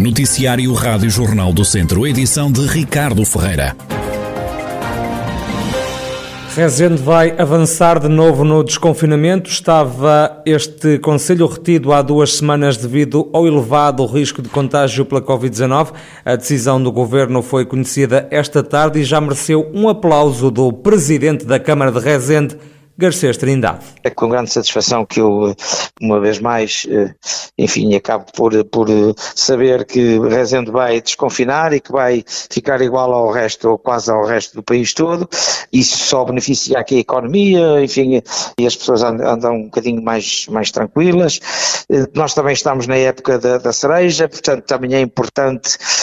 Noticiário Rádio Jornal do Centro, edição de Ricardo Ferreira. Rezende vai avançar de novo no desconfinamento. Estava este Conselho retido há duas semanas devido ao elevado risco de contágio pela Covid-19. A decisão do Governo foi conhecida esta tarde e já mereceu um aplauso do Presidente da Câmara de Rezende, Garcês Trindade. É com grande satisfação que eu, uma vez mais, eh, enfim, acabo por, por saber que Rezende vai desconfinar e que vai ficar igual ao resto, ou quase ao resto do país todo. Isso só beneficia aqui a economia, enfim, e as pessoas andam um bocadinho mais, mais tranquilas. Eh, nós também estamos na época da, da cereja, portanto também é importante, eh,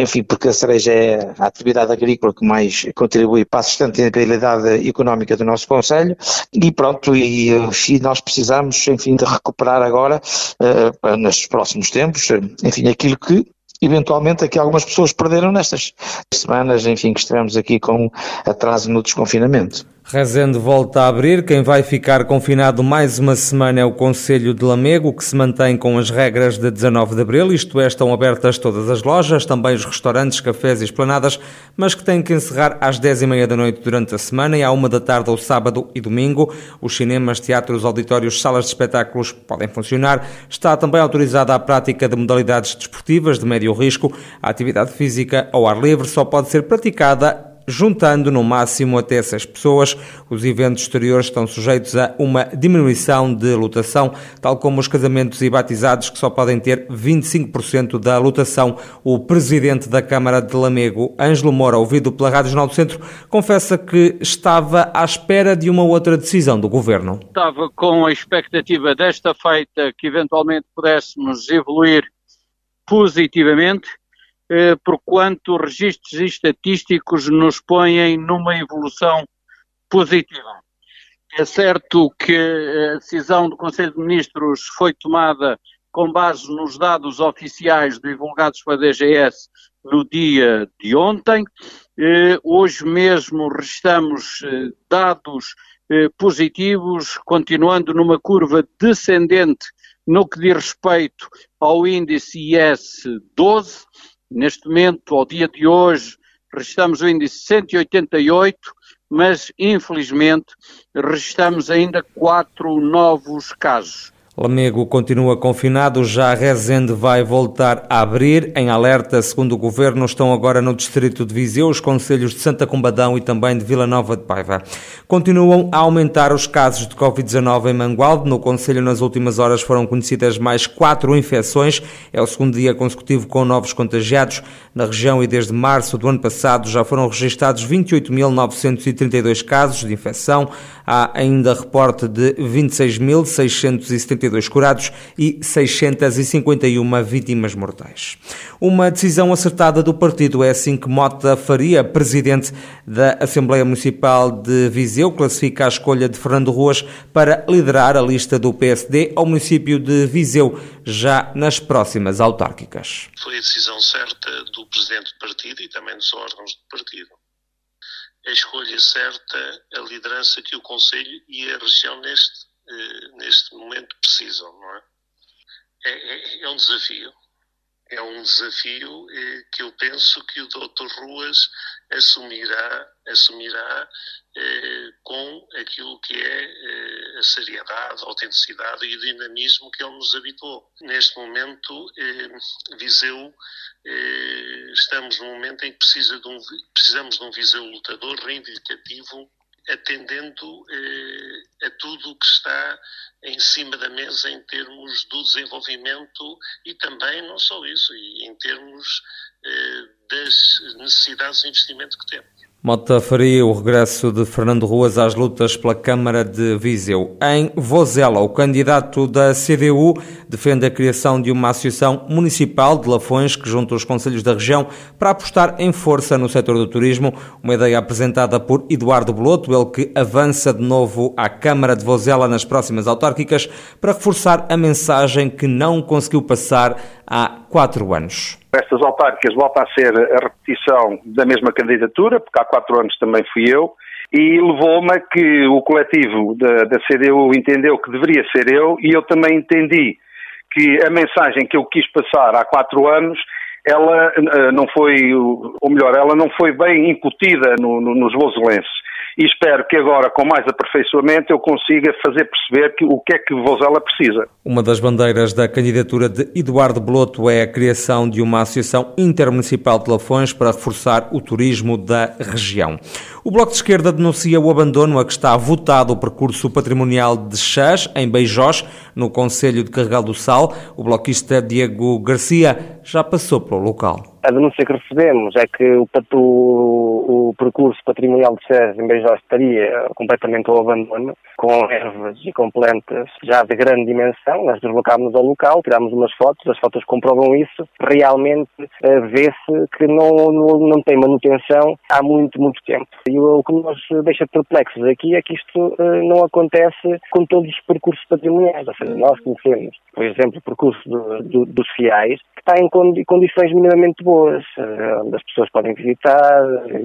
enfim, porque a cereja é a atividade agrícola que mais contribui para a sustentabilidade económica do nosso Conselho e pronto, e, e nós precisamos, enfim, de recuperar agora, uh, nos próximos tempos, enfim, aquilo que eventualmente aqui algumas pessoas perderam nestas semanas, enfim, que estivemos aqui com atraso no desconfinamento. Rezende volta a abrir. Quem vai ficar confinado mais uma semana é o Conselho de Lamego, que se mantém com as regras de 19 de abril, isto é, estão abertas todas as lojas, também os restaurantes, cafés e esplanadas, mas que têm que encerrar às 10 e meia da noite durante a semana e à uma da tarde ao sábado e domingo. Os cinemas, teatros, auditórios, salas de espetáculos podem funcionar. Está também autorizada a prática de modalidades desportivas de médio risco. A atividade física ao ar livre só pode ser praticada juntando no máximo até seis pessoas. Os eventos exteriores estão sujeitos a uma diminuição de lotação, tal como os casamentos e batizados, que só podem ter 25% da lotação. O presidente da Câmara de Lamego, Ângelo Moura, ouvido pela Rádio Jornal do Centro, confessa que estava à espera de uma outra decisão do governo. Estava com a expectativa desta feita que eventualmente pudéssemos evoluir positivamente eh, porquanto registros estatísticos nos põem numa evolução positiva. É certo que a decisão do Conselho de Ministros foi tomada com base nos dados oficiais divulgados pela DGS no dia de ontem. Eh, hoje mesmo registramos eh, dados positivos, continuando numa curva descendente no que diz respeito ao índice IS 12 Neste momento, ao dia de hoje, registramos o índice 188, mas infelizmente registramos ainda quatro novos casos. Lamego continua confinado, já Rezende vai voltar a abrir. Em alerta, segundo o Governo, estão agora no distrito de Viseu, os conselhos de Santa Combadão e também de Vila Nova de Paiva. Continuam a aumentar os casos de Covid-19 em Mangualde. No Conselho, nas últimas horas, foram conhecidas mais quatro infecções. É o segundo dia consecutivo com novos contagiados. Na região e desde março do ano passado já foram registados 28.932 casos de infecção. Há ainda reporte de 26.670 172 curados e 651 vítimas mortais. Uma decisão acertada do partido é assim que Mota Faria, presidente da Assembleia Municipal de Viseu, classifica a escolha de Fernando Ruas para liderar a lista do PSD ao município de Viseu, já nas próximas autárquicas. Foi a decisão certa do presidente do partido e também dos órgãos do partido a escolha certa, a liderança que o Conselho e a região neste eh, neste momento precisam, não é? É, é? é, um desafio. É um desafio eh, que eu penso que o Dr. Ruas assumirá, assumirá eh, com aquilo que é eh, a seriedade, a autenticidade e o dinamismo que ele nos habituou. Neste momento, eh, Viseu, eh, estamos num momento em que precisa de um, precisamos de um Viseu lutador, reivindicativo, atendendo eh, a tudo o que está em cima da mesa em termos do desenvolvimento e também, não só isso, e em termos eh, das necessidades de investimento que temos. Mota faria o regresso de Fernando Ruas às lutas pela Câmara de Viseu. Em Vozela, o candidato da CDU defende a criação de uma associação municipal de Lafões que junta os conselhos da região para apostar em força no setor do turismo, uma ideia apresentada por Eduardo Beloto, ele que avança de novo à Câmara de Vozela nas próximas autárquicas para reforçar a mensagem que não conseguiu passar há quatro anos. Estas autárquicas volta a ser a repetição da mesma candidatura, porque há quatro anos também fui eu, e levou-me a que o coletivo da, da CDU entendeu que deveria ser eu, e eu também entendi que a mensagem que eu quis passar há quatro anos ela uh, não foi, ou melhor, ela não foi bem incutida no, no, nos voselenses e espero que agora, com mais aperfeiçoamento, eu consiga fazer perceber que, o que é que Vozela precisa. Uma das bandeiras da candidatura de Eduardo Bloto é a criação de uma associação intermunicipal de Lafões para reforçar o turismo da região. O Bloco de Esquerda denuncia o abandono a que está votado o percurso patrimonial de Chás, em Beijós, no Conselho de Carregal do Sal. O bloquista Diego Garcia já passou pelo local. A denúncia que recebemos é que o, o, o percurso patrimonial de Sérgio em Beijós estaria completamente ao abandono, com ervas e com plantas já de grande dimensão. Nós deslocámos ao local, tirámos umas fotos, as fotos comprovam isso. Realmente uh, vê-se que não, não, não, tem manutenção há muito, muito tempo. E o, que nos deixa perplexos aqui é que isto uh, não acontece com todos os percursos patrimoniais. Ou seja, nós conhecemos, por exemplo, o percurso do, do, dos fiais, que está em condições minimamente boas eh, onde as pessoas podem visitar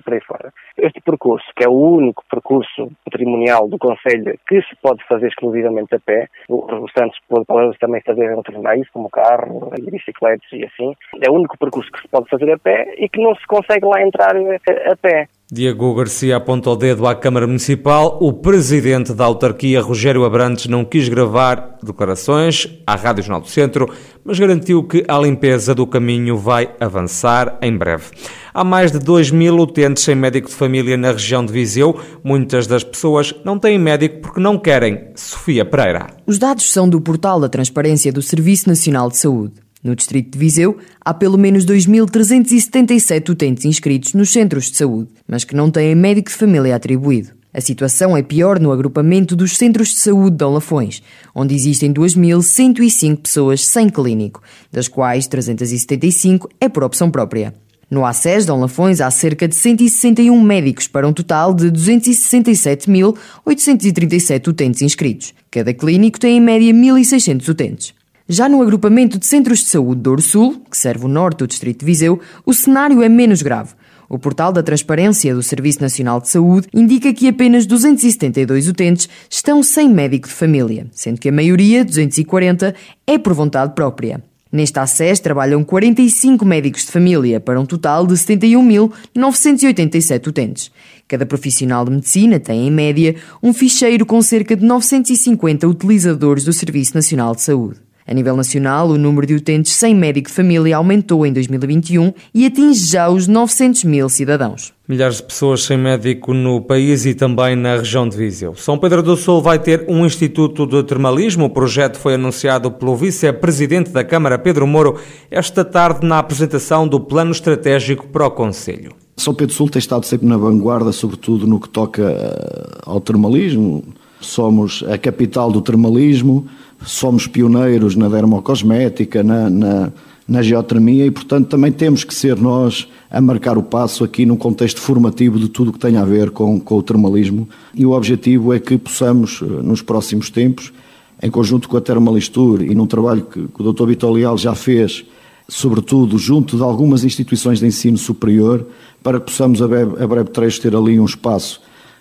por aí fora. Este percurso, que é o único percurso patrimonial do Conselho que se pode fazer exclusivamente a pé, os restantes podem também fazer outros meios, como carro bicicletas e assim, é o único percurso que se pode fazer a pé e que não se consegue lá entrar a, a pé. Diego Garcia aponta o dedo à Câmara Municipal. O presidente da autarquia, Rogério Abrantes, não quis gravar declarações à Rádio Jornal do Centro, mas garantiu que a limpeza do caminho vai avançar em breve. Há mais de 2 mil utentes sem médico de família na região de Viseu. Muitas das pessoas não têm médico porque não querem. Sofia Pereira. Os dados são do portal da Transparência do Serviço Nacional de Saúde. No distrito de Viseu, há pelo menos 2.377 utentes inscritos nos centros de saúde, mas que não têm médico de família atribuído. A situação é pior no agrupamento dos centros de saúde de Lafões, onde existem 2.105 pessoas sem clínico, das quais 375 é por opção própria. No ACES de Lafões há cerca de 161 médicos para um total de 267.837 utentes inscritos. Cada clínico tem em média 1.600 utentes. Já no agrupamento de centros de saúde do Sul, que serve o norte do distrito de Viseu, o cenário é menos grave. O portal da Transparência do Serviço Nacional de Saúde indica que apenas 272 utentes estão sem médico de família, sendo que a maioria, 240, é por vontade própria. Neste ACES trabalham 45 médicos de família, para um total de 71.987 utentes. Cada profissional de medicina tem, em média, um ficheiro com cerca de 950 utilizadores do Serviço Nacional de Saúde. A nível nacional, o número de utentes sem médico de família aumentou em 2021 e atinge já os 900 mil cidadãos. Milhares de pessoas sem médico no país e também na região de Viseu. São Pedro do Sul vai ter um Instituto de Termalismo. O projeto foi anunciado pelo vice-presidente da Câmara, Pedro Moro, esta tarde na apresentação do Plano Estratégico para o Conselho. São Pedro do Sul tem estado sempre na vanguarda, sobretudo no que toca eh, ao termalismo. Somos a capital do termalismo somos pioneiros na dermocosmética, na, na, na geotermia e, portanto, também temos que ser nós a marcar o passo aqui num contexto formativo de tudo o que tem a ver com, com o termalismo. E o objetivo é que possamos, eh, nos próximos tempos, em conjunto com a Termalistur e num trabalho que, que o Dr. Vitor Leal já fez, sobretudo junto de algumas instituições de ensino superior, para que possamos a breve, a breve trecho ter ali um espaço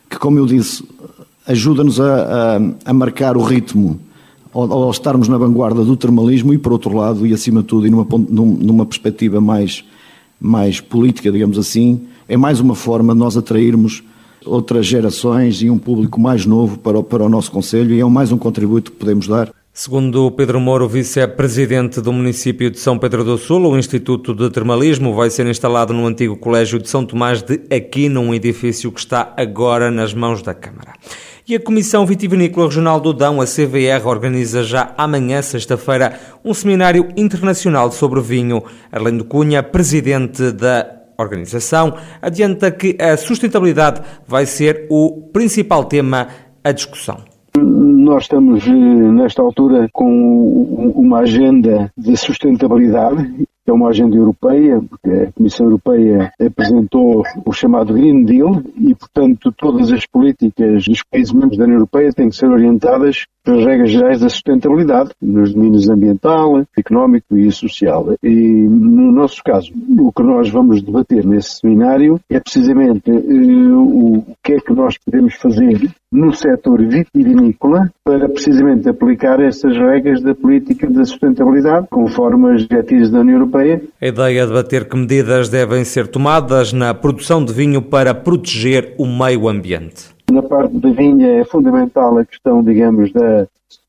que, como eu disse, ajuda-nos a, a, a marcar o ritmo ao, ao, estarmos na vanguarda do termalismo e, por outro lado, e acima de tudo, e numa, numa perspectiva mais, mais política, digamos assim, é mais uma forma de nós atrairmos outras gerações e um público mais novo para o, para o nosso Conselho e é mais um contributo que podemos dar. Segundo Pedro Moro, vice-presidente do município de São Pedro do Sul, o Instituto de Termalismo vai ser instalado no antigo Colégio de São Tomás de Aqui, num edifício que está agora nas mãos da Câmara. E a Comissão Vitivinícola Regional do Dão, a CVR, organiza já amanhã, sexta-feira, um seminário internacional sobre vinho. Arlindo Cunha, presidente da organização, adianta que a sustentabilidade vai ser o principal tema à discussão. Nós estamos, eh, nesta altura, com uma agenda de sustentabilidade é uma agenda europeia, porque a Comissão Europeia apresentou o chamado Green Deal e, portanto, todas as políticas dos países membros da União Europeia têm que ser orientadas pelas regras gerais da sustentabilidade, nos domínios ambiental, económico e social. E, no nosso caso, o que nós vamos debater nesse seminário é precisamente uh, o que é que nós podemos fazer no setor vitivinícola para precisamente aplicar essas regras da política da sustentabilidade conforme as diretrizes da União Europeia. A ideia é debater que medidas devem ser tomadas na produção de vinho para proteger o meio ambiente. Na parte da vinha é fundamental a questão, digamos, da,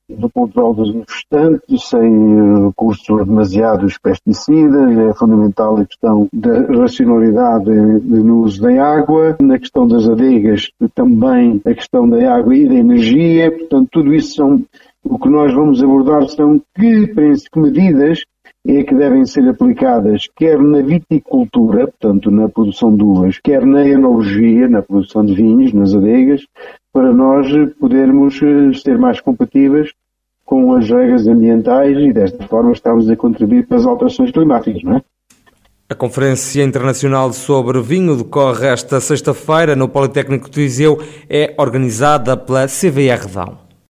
do controle dos infestantes, sem recursos demasiados pesticidas, é fundamental a questão da racionalidade no uso da água, na questão das adegas também a questão da água e da energia, portanto tudo isso são o que nós vamos abordar são que, que medidas é que devem ser aplicadas quer na viticultura, portanto na produção de uvas, quer na enologia, na produção de vinhos, nas adegas, para nós podermos eh, ser mais compatíveis com as regras ambientais e desta forma estamos a contribuir para as alterações climáticas, não é? A Conferência Internacional sobre Vinho decorre esta sexta-feira no Politécnico de Viseu, é organizada pela CVR Dão.